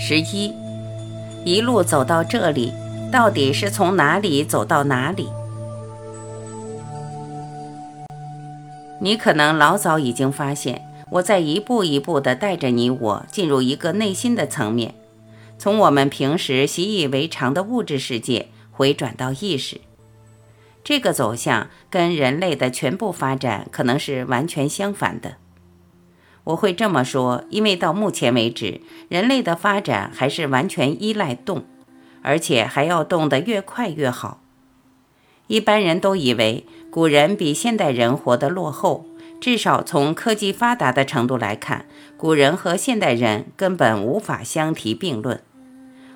十一，一路走到这里，到底是从哪里走到哪里？你可能老早已经发现，我在一步一步地带着你我进入一个内心的层面，从我们平时习以为常的物质世界回转到意识。这个走向跟人类的全部发展可能是完全相反的。我会这么说，因为到目前为止，人类的发展还是完全依赖动，而且还要动得越快越好。一般人都以为古人比现代人活得落后，至少从科技发达的程度来看，古人和现代人根本无法相提并论。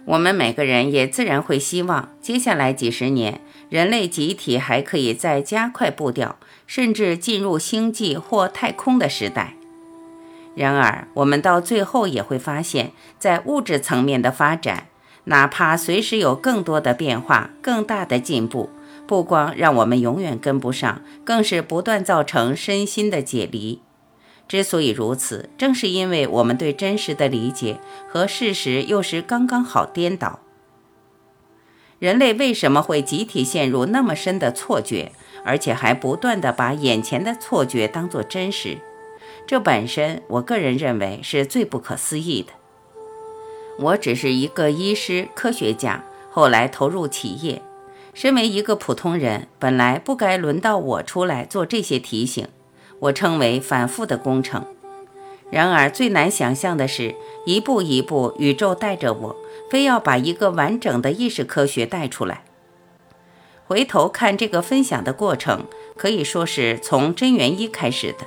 我们每个人也自然会希望，接下来几十年，人类集体还可以再加快步调，甚至进入星际或太空的时代。然而，我们到最后也会发现，在物质层面的发展，哪怕随时有更多的变化、更大的进步，不光让我们永远跟不上，更是不断造成身心的解离。之所以如此，正是因为我们对真实的理解和事实又是刚刚好颠倒。人类为什么会集体陷入那么深的错觉，而且还不断地把眼前的错觉当作真实？这本身，我个人认为是最不可思议的。我只是一个医师、科学家，后来投入企业，身为一个普通人，本来不该轮到我出来做这些提醒。我称为反复的工程。然而最难想象的是，一步一步，宇宙带着我，非要把一个完整的意识科学带出来。回头看这个分享的过程，可以说是从真元一开始的。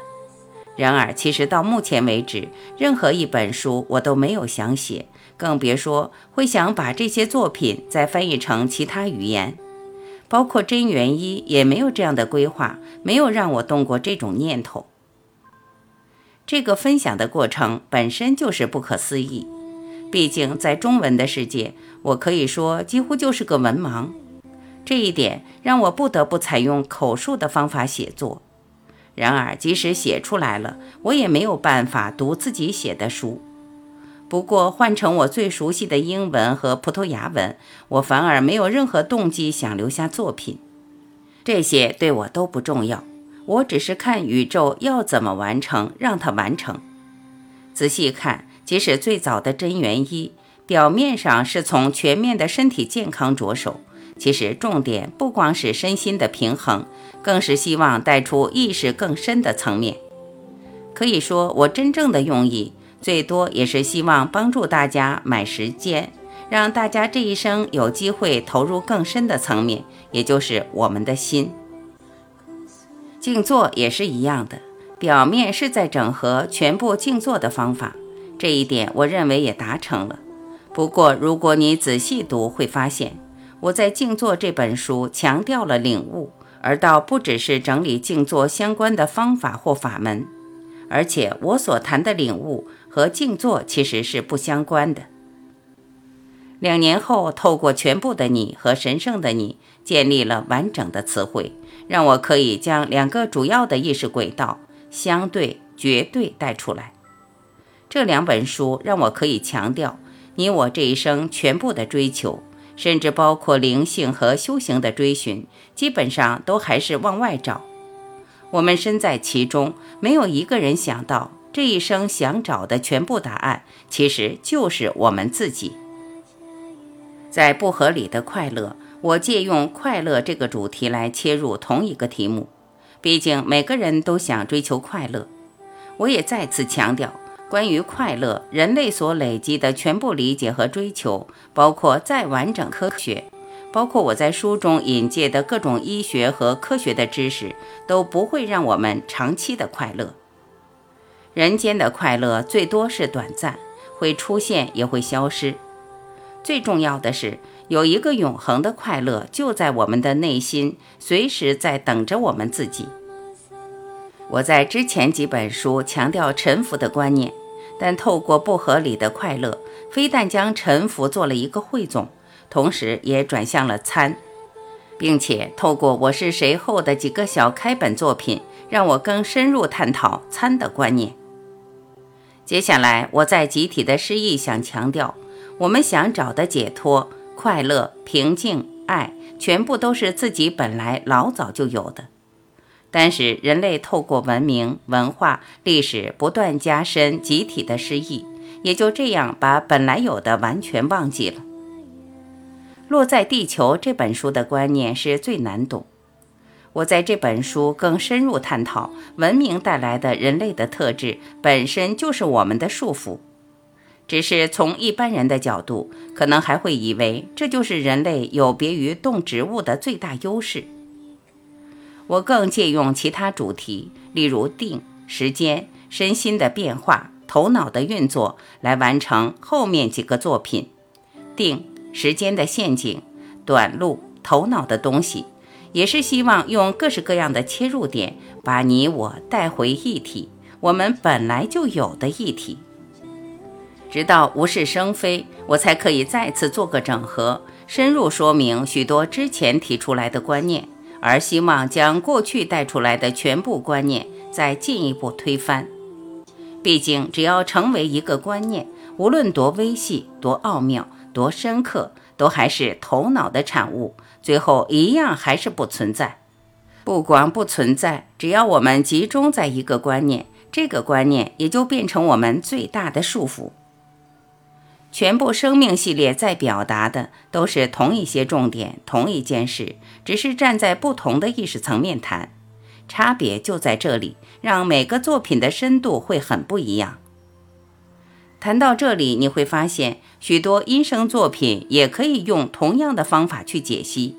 然而，其实到目前为止，任何一本书我都没有想写，更别说会想把这些作品再翻译成其他语言。包括真元一也没有这样的规划，没有让我动过这种念头。这个分享的过程本身就是不可思议，毕竟在中文的世界，我可以说几乎就是个文盲。这一点让我不得不采用口述的方法写作。然而，即使写出来了，我也没有办法读自己写的书。不过换成我最熟悉的英文和葡萄牙文，我反而没有任何动机想留下作品。这些对我都不重要，我只是看宇宙要怎么完成，让它完成。仔细看，即使最早的真元一，表面上是从全面的身体健康着手，其实重点不光是身心的平衡，更是希望带出意识更深的层面。可以说，我真正的用意。最多也是希望帮助大家买时间，让大家这一生有机会投入更深的层面，也就是我们的心。静坐也是一样的，表面是在整合全部静坐的方法，这一点我认为也达成了。不过，如果你仔细读，会发现我在《静坐》这本书强调了领悟，而倒不只是整理静坐相关的方法或法门，而且我所谈的领悟。和静坐其实是不相关的。两年后，透过全部的你和神圣的你，建立了完整的词汇，让我可以将两个主要的意识轨道——相对、绝对带出来。这两本书让我可以强调，你我这一生全部的追求，甚至包括灵性和修行的追寻，基本上都还是往外找。我们身在其中，没有一个人想到。这一生想找的全部答案，其实就是我们自己。在不合理的快乐，我借用快乐这个主题来切入同一个题目。毕竟每个人都想追求快乐。我也再次强调，关于快乐，人类所累积的全部理解和追求，包括再完整科学，包括我在书中引介的各种医学和科学的知识，都不会让我们长期的快乐。人间的快乐最多是短暂，会出现也会消失。最重要的是，有一个永恒的快乐就在我们的内心，随时在等着我们自己。我在之前几本书强调沉浮的观念，但透过不合理的快乐，非但将沉浮做了一个汇总，同时也转向了参，并且透过我是谁后的几个小开本作品，让我更深入探讨参的观念。接下来，我在集体的诗意想强调，我们想找的解脱、快乐、平静、爱，全部都是自己本来老早就有的。但是人类透过文明、文化、历史不断加深集体的失忆，也就这样把本来有的完全忘记了。落在地球这本书的观念是最难懂。我在这本书更深入探讨，文明带来的人类的特质本身就是我们的束缚。只是从一般人的角度，可能还会以为这就是人类有别于动植物的最大优势。我更借用其他主题，例如定、时间、身心的变化、头脑的运作，来完成后面几个作品。定、时间的陷阱、短路、头脑的东西，也是希望用各式各样的切入点，把你我带回一体，我们本来就有的一体。直到无事生非，我才可以再次做个整合，深入说明许多之前提出来的观念，而希望将过去带出来的全部观念再进一步推翻。毕竟，只要成为一个观念，无论多微细、多奥妙、多深刻，都还是头脑的产物，最后一样还是不存在。不光不存在，只要我们集中在一个观念，这个观念也就变成我们最大的束缚。全部生命系列在表达的都是同一些重点，同一件事，只是站在不同的意识层面谈，差别就在这里，让每个作品的深度会很不一样。谈到这里，你会发现许多音声作品也可以用同样的方法去解析。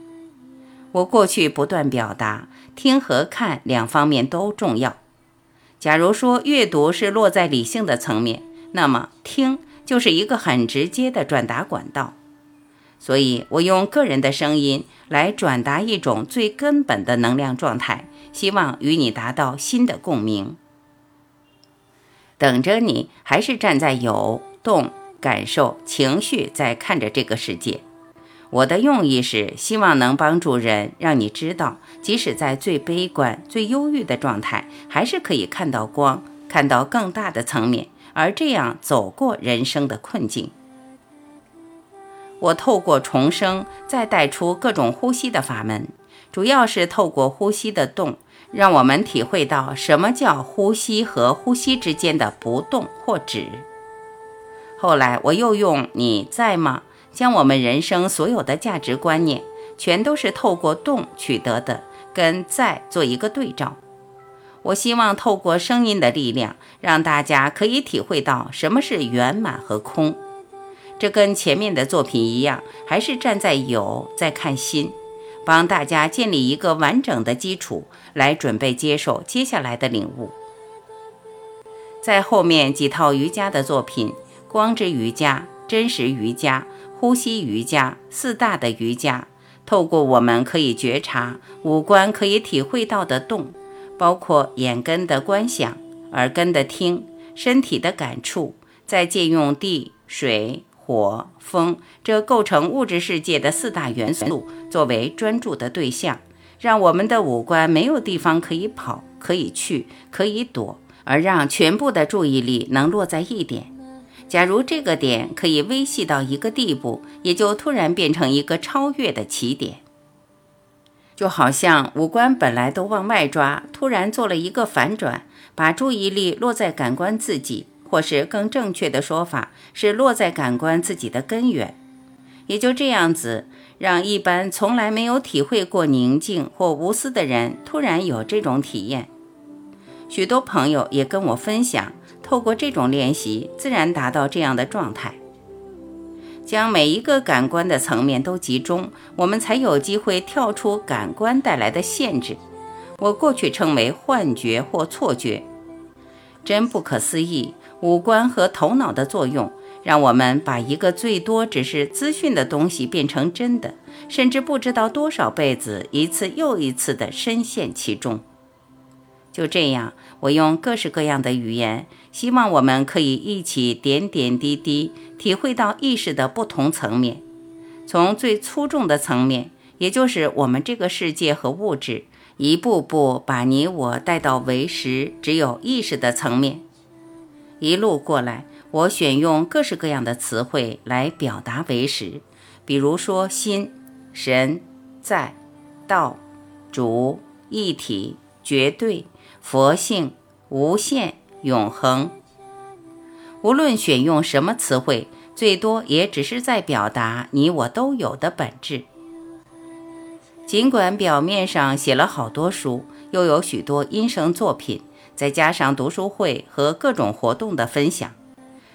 我过去不断表达，听和看两方面都重要。假如说阅读是落在理性的层面，那么听。就是一个很直接的转达管道，所以我用个人的声音来转达一种最根本的能量状态，希望与你达到新的共鸣。等着你，还是站在有动、感受、情绪在看着这个世界。我的用意是希望能帮助人，让你知道，即使在最悲观、最忧郁的状态，还是可以看到光，看到更大的层面。而这样走过人生的困境，我透过重生，再带出各种呼吸的法门，主要是透过呼吸的动，让我们体会到什么叫呼吸和呼吸之间的不动或止。后来我又用“你在吗”，将我们人生所有的价值观念，全都是透过动取得的，跟“在”做一个对照。我希望透过声音的力量，让大家可以体会到什么是圆满和空。这跟前面的作品一样，还是站在有在看心，帮大家建立一个完整的基础，来准备接受接下来的领悟。在后面几套瑜伽的作品，光之瑜伽、真实瑜伽、呼吸瑜伽、四大的瑜伽，透过我们可以觉察五官可以体会到的动。包括眼根的观想、耳根的听、身体的感触，再借用地、水、火、风这构成物质世界的四大元素作为专注的对象，让我们的五官没有地方可以跑、可以去、可以躲，而让全部的注意力能落在一点。假如这个点可以微细到一个地步，也就突然变成一个超越的起点。就好像五官本来都往外抓，突然做了一个反转，把注意力落在感官自己，或是更正确的说法是落在感官自己的根源。也就这样子，让一般从来没有体会过宁静或无私的人突然有这种体验。许多朋友也跟我分享，透过这种练习，自然达到这样的状态。将每一个感官的层面都集中，我们才有机会跳出感官带来的限制。我过去称为幻觉或错觉，真不可思议。五官和头脑的作用，让我们把一个最多只是资讯的东西变成真的，甚至不知道多少辈子，一次又一次地深陷其中。就这样，我用各式各样的语言，希望我们可以一起点点滴滴体会到意识的不同层面，从最粗重的层面，也就是我们这个世界和物质，一步步把你我带到为实只有意识的层面。一路过来，我选用各式各样的词汇来表达为实，比如说心、神、在、道、主、一体、绝对、佛性、无限、永恒。无论选用什么词汇，最多也只是在表达你我都有的本质。尽管表面上写了好多书，又有许多音声作品，再加上读书会和各种活动的分享，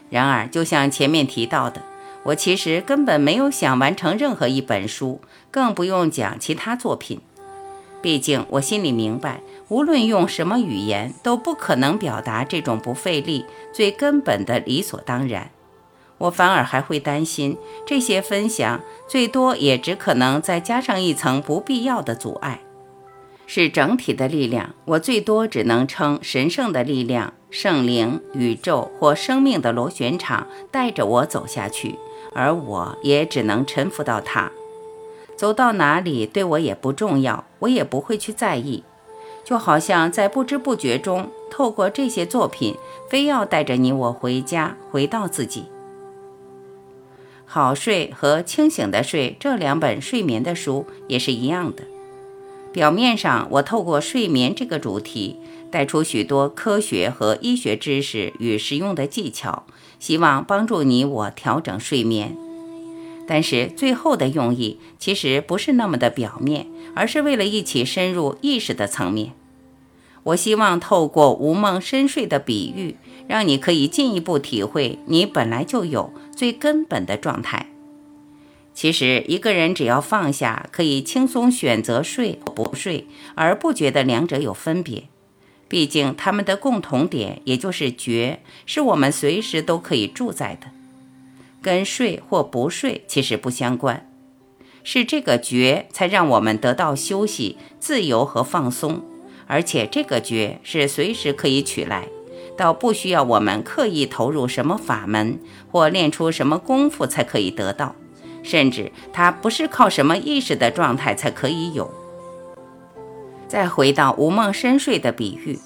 然而，就像前面提到的，我其实根本没有想完成任何一本书，更不用讲其他作品。毕竟，我心里明白，无论用什么语言，都不可能表达这种不费力、最根本的理所当然。我反而还会担心，这些分享最多也只可能再加上一层不必要的阻碍。是整体的力量，我最多只能称神圣的力量、圣灵、宇宙或生命的螺旋场带着我走下去，而我也只能臣服到它。走到哪里对我也不重要，我也不会去在意。就好像在不知不觉中，透过这些作品，非要带着你我回家，回到自己。好睡和清醒的睡这两本睡眠的书也是一样的。表面上，我透过睡眠这个主题，带出许多科学和医学知识与实用的技巧，希望帮助你我调整睡眠。但是最后的用意其实不是那么的表面，而是为了一起深入意识的层面。我希望透过无梦深睡的比喻，让你可以进一步体会你本来就有最根本的状态。其实，一个人只要放下，可以轻松选择睡或不睡，而不觉得两者有分别。毕竟，他们的共同点也就是觉，是我们随时都可以住在的，跟睡或不睡其实不相关。是这个觉才让我们得到休息、自由和放松。而且这个觉是随时可以取来，倒不需要我们刻意投入什么法门或练出什么功夫才可以得到，甚至它不是靠什么意识的状态才可以有。再回到无梦深睡的比喻，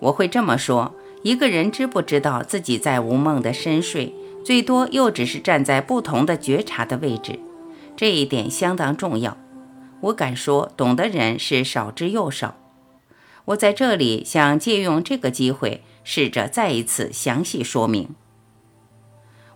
我会这么说：一个人知不知道自己在无梦的深睡，最多又只是站在不同的觉察的位置，这一点相当重要。我敢说，懂的人是少之又少。我在这里想借用这个机会，试着再一次详细说明。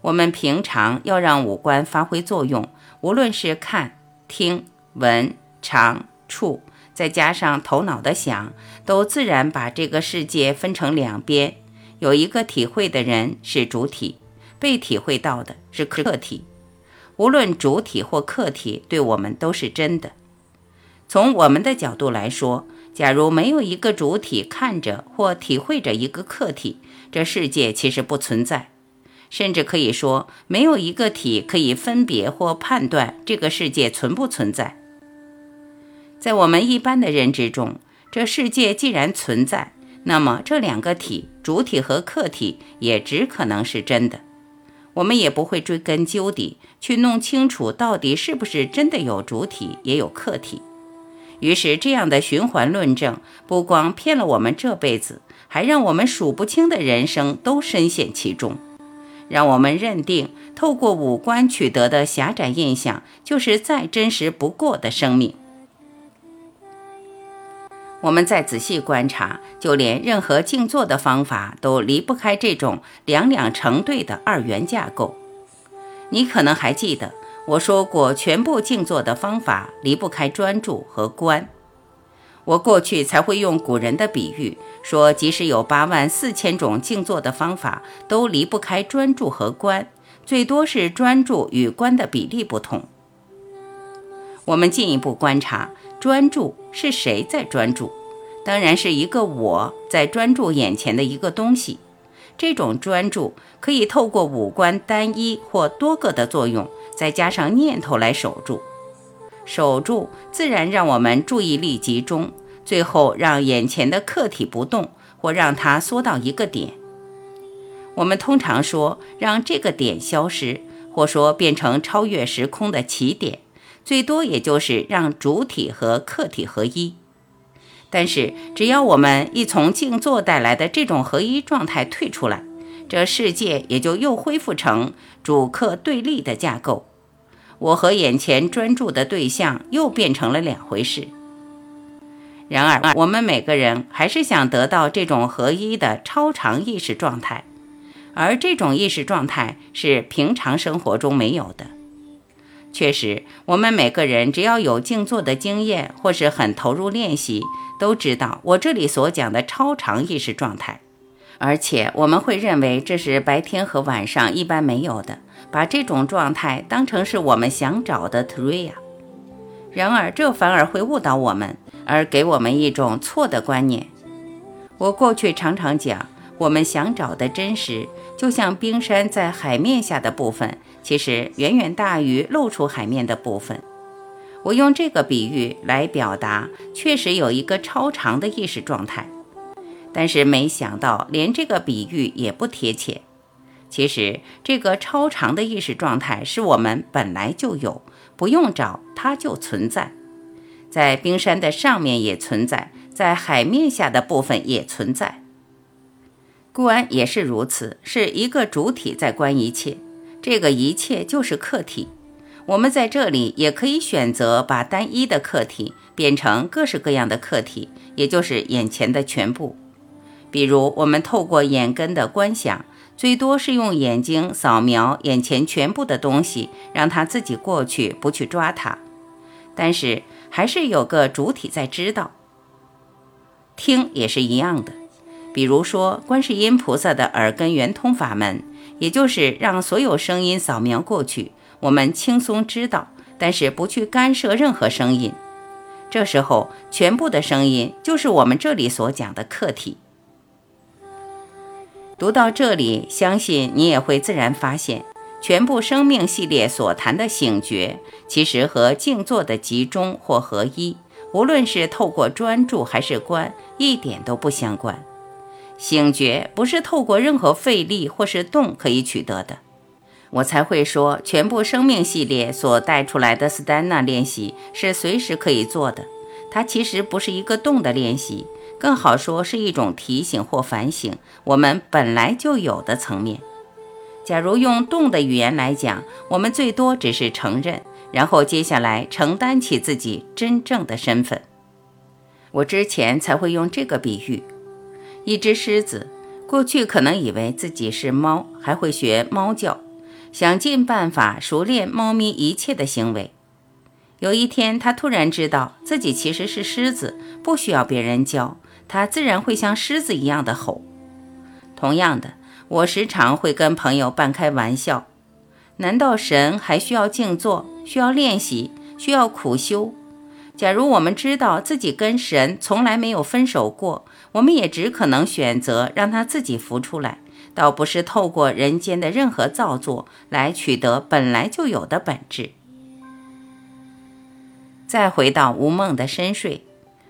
我们平常要让五官发挥作用，无论是看、听、闻、尝、触，再加上头脑的想，都自然把这个世界分成两边：有一个体会的人是主体，被体会到的是客体。无论主体或客体，对我们都是真的。从我们的角度来说。假如没有一个主体看着或体会着一个客体，这世界其实不存在。甚至可以说，没有一个体可以分别或判断这个世界存不存在。在我们一般的认知中，这世界既然存在，那么这两个体，主体和客体，也只可能是真的。我们也不会追根究底去弄清楚到底是不是真的有主体也有客体。于是，这样的循环论证不光骗了我们这辈子，还让我们数不清的人生都深陷其中，让我们认定透过五官取得的狭窄印象就是再真实不过的生命。我们再仔细观察，就连任何静坐的方法都离不开这种两两成对的二元架构。你可能还记得。我说过，全部静坐的方法离不开专注和观。我过去才会用古人的比喻说，即使有八万四千种静坐的方法，都离不开专注和观，最多是专注与观的比例不同。我们进一步观察，专注是谁在专注？当然是一个我在专注眼前的一个东西。这种专注可以透过五官单一或多个的作用。再加上念头来守住，守住自然让我们注意力集中，最后让眼前的客体不动，或让它缩到一个点。我们通常说让这个点消失，或说变成超越时空的起点，最多也就是让主体和客体合一。但是只要我们一从静坐带来的这种合一状态退出来，这世界也就又恢复成主客对立的架构，我和眼前专注的对象又变成了两回事。然而，我们每个人还是想得到这种合一的超常意识状态，而这种意识状态是平常生活中没有的。确实，我们每个人只要有静坐的经验，或是很投入练习，都知道我这里所讲的超常意识状态。而且我们会认为这是白天和晚上一般没有的，把这种状态当成是我们想找的 Tria。然而这反而会误导我们，而给我们一种错的观念。我过去常常讲，我们想找的真实，就像冰山在海面下的部分，其实远远大于露出海面的部分。我用这个比喻来表达，确实有一个超长的意识状态。但是没想到，连这个比喻也不贴切。其实，这个超长的意识状态是我们本来就有，不用找它就存在，在冰山的上面也存在，在海面下的部分也存在。观也是如此，是一个主体在观一切，这个一切就是客体。我们在这里也可以选择把单一的客体变成各式各样的客体，也就是眼前的全部。比如，我们透过眼根的观想，最多是用眼睛扫描眼前全部的东西，让它自己过去，不去抓它。但是，还是有个主体在知道。听也是一样的，比如说观世音菩萨的耳根圆通法门，也就是让所有声音扫描过去，我们轻松知道，但是不去干涉任何声音。这时候，全部的声音就是我们这里所讲的客体。读到这里，相信你也会自然发现，全部生命系列所谈的醒觉，其实和静坐的集中或合一，无论是透过专注还是观，一点都不相关。醒觉不是透过任何费力或是动可以取得的，我才会说，全部生命系列所带出来的斯丹纳练习是随时可以做的，它其实不是一个动的练习。更好说是一种提醒或反省，我们本来就有的层面。假如用动的语言来讲，我们最多只是承认，然后接下来承担起自己真正的身份。我之前才会用这个比喻：一只狮子，过去可能以为自己是猫，还会学猫叫，想尽办法熟练猫咪一切的行为。有一天，他突然知道自己其实是狮子，不需要别人教。他自然会像狮子一样的吼。同样的，我时常会跟朋友半开玩笑：难道神还需要静坐、需要练习、需要苦修？假如我们知道自己跟神从来没有分手过，我们也只可能选择让他自己浮出来，倒不是透过人间的任何造作来取得本来就有的本质。再回到无梦的深睡，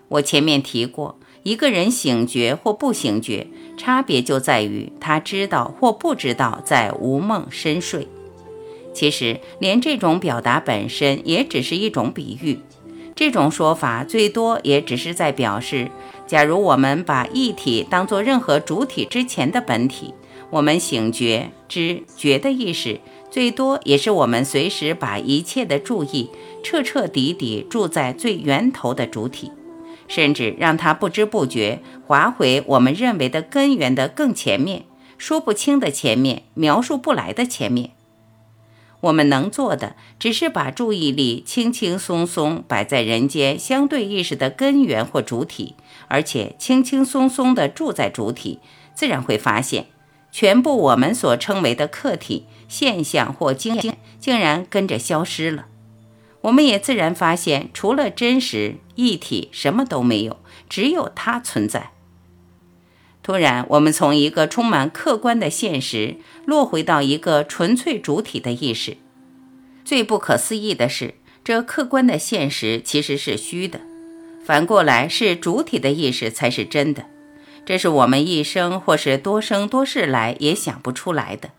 我前面提过。一个人醒觉或不醒觉，差别就在于他知道或不知道在无梦深睡。其实，连这种表达本身也只是一种比喻。这种说法最多也只是在表示，假如我们把一体当作任何主体之前的本体，我们醒觉、知觉的意识，最多也是我们随时把一切的注意彻彻底底住在最源头的主体。甚至让它不知不觉划回我们认为的根源的更前面，说不清的前面，描述不来的前面。我们能做的，只是把注意力轻轻松松摆在人间相对意识的根源或主体，而且轻轻松松地住在主体，自然会发现，全部我们所称为的客体现象或经验，竟然跟着消失了。我们也自然发现，除了真实一体，什么都没有，只有它存在。突然，我们从一个充满客观的现实，落回到一个纯粹主体的意识。最不可思议的是，这客观的现实其实是虚的，反过来是主体的意识才是真的。这是我们一生或是多生多世来也想不出来的。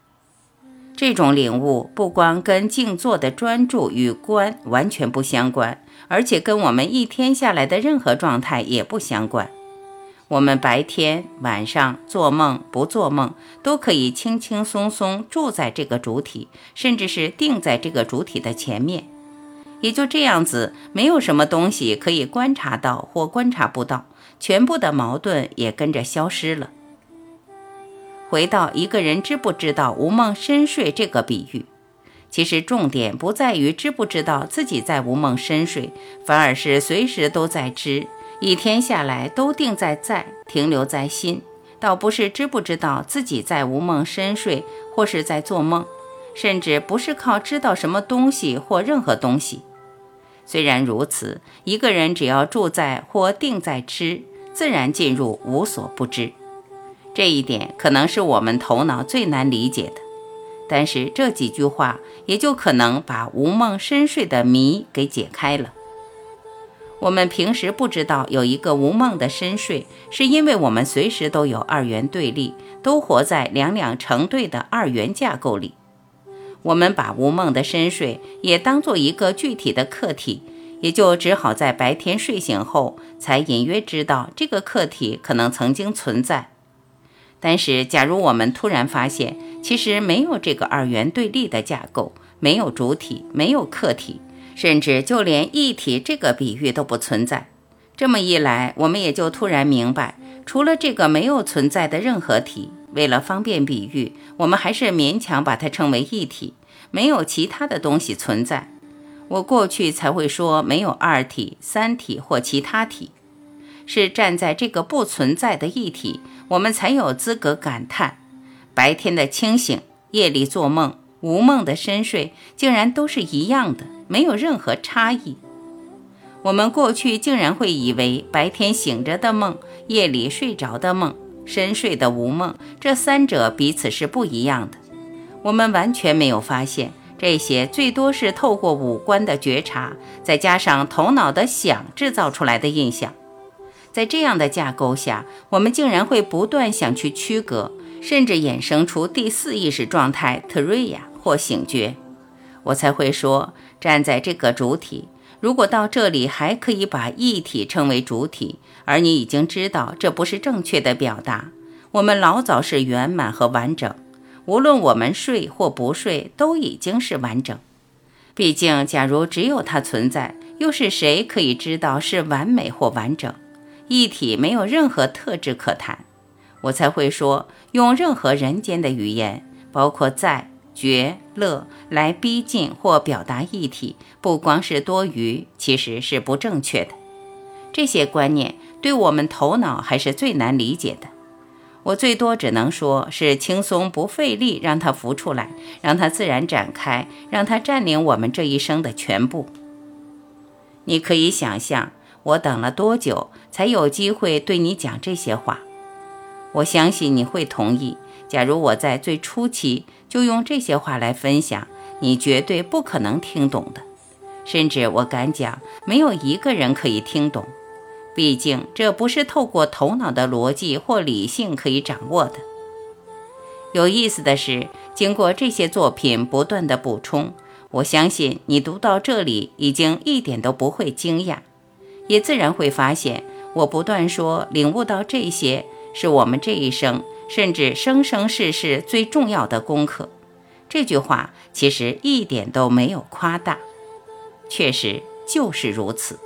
这种领悟不光跟静坐的专注与观完全不相关，而且跟我们一天下来的任何状态也不相关。我们白天、晚上做梦不做梦，都可以轻轻松松住在这个主体，甚至是定在这个主体的前面。也就这样子，没有什么东西可以观察到或观察不到，全部的矛盾也跟着消失了。回到一个人知不知道无梦深睡这个比喻，其实重点不在于知不知道自己在无梦深睡，反而是随时都在知。一天下来都定在在，停留在心，倒不是知不知道自己在无梦深睡，或是在做梦，甚至不是靠知道什么东西或任何东西。虽然如此，一个人只要住在或定在知，自然进入无所不知。这一点可能是我们头脑最难理解的，但是这几句话也就可能把无梦深睡的谜给解开了。我们平时不知道有一个无梦的深睡，是因为我们随时都有二元对立，都活在两两成对的二元架构里。我们把无梦的深睡也当做一个具体的客体，也就只好在白天睡醒后，才隐约知道这个客体可能曾经存在。但是，假如我们突然发现，其实没有这个二元对立的架构，没有主体，没有客体。甚至就连一体这个比喻都不存在。这么一来，我们也就突然明白，除了这个没有存在的任何体。为了方便比喻，我们还是勉强把它称为一体，没有其他的东西存在。我过去才会说没有二体、三体或其他体，是站在这个不存在的一体，我们才有资格感叹：白天的清醒，夜里做梦，无梦的深睡，竟然都是一样的。没有任何差异。我们过去竟然会以为白天醒着的梦、夜里睡着的梦、深睡的无梦，这三者彼此是不一样的。我们完全没有发现，这些最多是透过五官的觉察，再加上头脑的想制造出来的印象。在这样的架构下，我们竟然会不断想去区隔，甚至衍生出第四意识状态特瑞亚或醒觉。我才会说。站在这个主体，如果到这里还可以把一体称为主体，而你已经知道这不是正确的表达。我们老早是圆满和完整，无论我们睡或不睡，都已经是完整。毕竟，假如只有它存在，又是谁可以知道是完美或完整？一体没有任何特质可谈，我才会说用任何人间的语言，包括在。觉乐来逼近或表达一体，不光是多余，其实是不正确的。这些观念对我们头脑还是最难理解的。我最多只能说是轻松不费力，让它浮出来，让它自然展开，让它占领我们这一生的全部。你可以想象，我等了多久才有机会对你讲这些话？我相信你会同意。假如我在最初期就用这些话来分享，你绝对不可能听懂的，甚至我敢讲，没有一个人可以听懂。毕竟这不是透过头脑的逻辑或理性可以掌握的。有意思的是，经过这些作品不断的补充，我相信你读到这里已经一点都不会惊讶，也自然会发现，我不断说领悟到这些是我们这一生。甚至生生世世最重要的功课，这句话其实一点都没有夸大，确实就是如此。